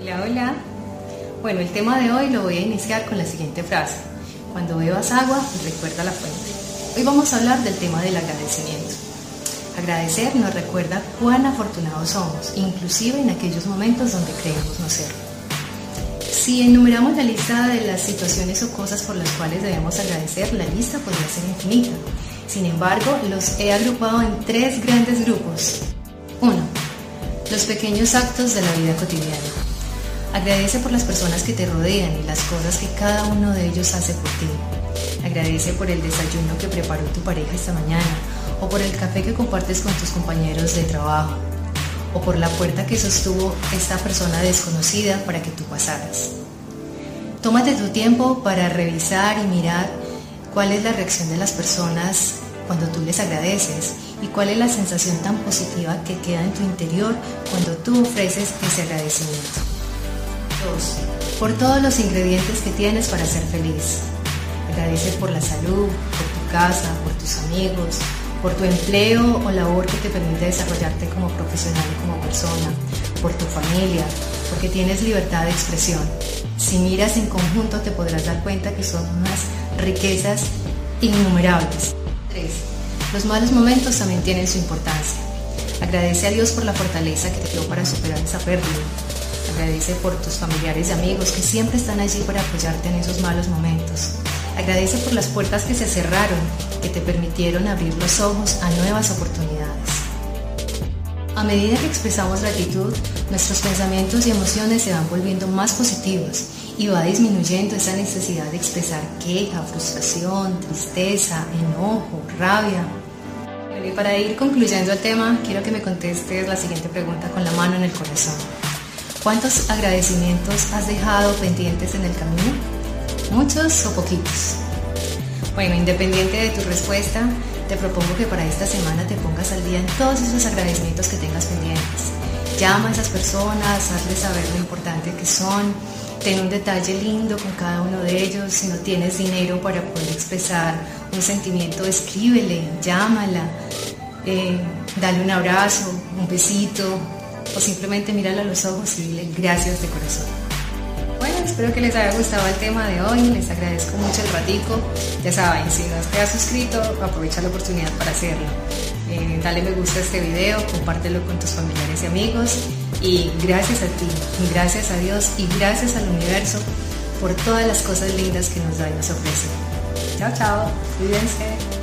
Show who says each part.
Speaker 1: Hola, hola. Bueno, el tema de hoy lo voy a iniciar con la siguiente frase. Cuando bebas agua, recuerda la fuente. Hoy vamos a hablar del tema del agradecimiento. Agradecer nos recuerda cuán afortunados somos, inclusive en aquellos momentos donde creemos no serlo. Si enumeramos la lista de las situaciones o cosas por las cuales debemos agradecer, la lista podría ser infinita. Sin embargo, los he agrupado en tres grandes grupos. 1. Los pequeños actos de la vida cotidiana. Agradece por las personas que te rodean y las cosas que cada uno de ellos hace por ti. Agradece por el desayuno que preparó tu pareja esta mañana, o por el café que compartes con tus compañeros de trabajo, o por la puerta que sostuvo esta persona desconocida para que tú pasaras. Tómate tu tiempo para revisar y mirar cuál es la reacción de las personas cuando tú les agradeces y cuál es la sensación tan positiva que queda en tu interior cuando tú ofreces ese agradecimiento. 2. Por todos los ingredientes que tienes para ser feliz. Agradece por la salud, por tu casa, por tus amigos, por tu empleo o labor que te permite desarrollarte como profesional y como persona, por tu familia, porque tienes libertad de expresión. Si miras en conjunto te podrás dar cuenta que son unas riquezas innumerables. 3. Los malos momentos también tienen su importancia. Agradece a Dios por la fortaleza que te dio para superar esa pérdida. Agradece por tus familiares y amigos que siempre están allí para apoyarte en esos malos momentos. Agradece por las puertas que se cerraron, que te permitieron abrir los ojos a nuevas oportunidades. A medida que expresamos gratitud, nuestros pensamientos y emociones se van volviendo más positivos y va disminuyendo esa necesidad de expresar queja, frustración, tristeza, enojo, rabia. y para ir concluyendo el tema, quiero que me contestes la siguiente pregunta con la mano en el corazón. ¿Cuántos agradecimientos has dejado pendientes en el camino? ¿Muchos o poquitos? Bueno, independiente de tu respuesta, te propongo que para esta semana te pongas al día en todos esos agradecimientos que tengas pendientes. Llama a esas personas, hazles saber lo importante que son, ten un detalle lindo con cada uno de ellos. Si no tienes dinero para poder expresar un sentimiento, escríbele, llámala, eh, dale un abrazo, un besito, o simplemente mírala a los ojos y dile gracias de corazón. Bueno, espero que les haya gustado el tema de hoy, les agradezco mucho el ratico. Ya saben, si no te has suscrito, aprovecha la oportunidad para hacerlo. Eh, dale me gusta a este video, compártelo con tus familiares y amigos y gracias a ti, gracias a Dios y gracias al universo por todas las cosas lindas que nos da y nos ofrece. Chao, chao, cuídense.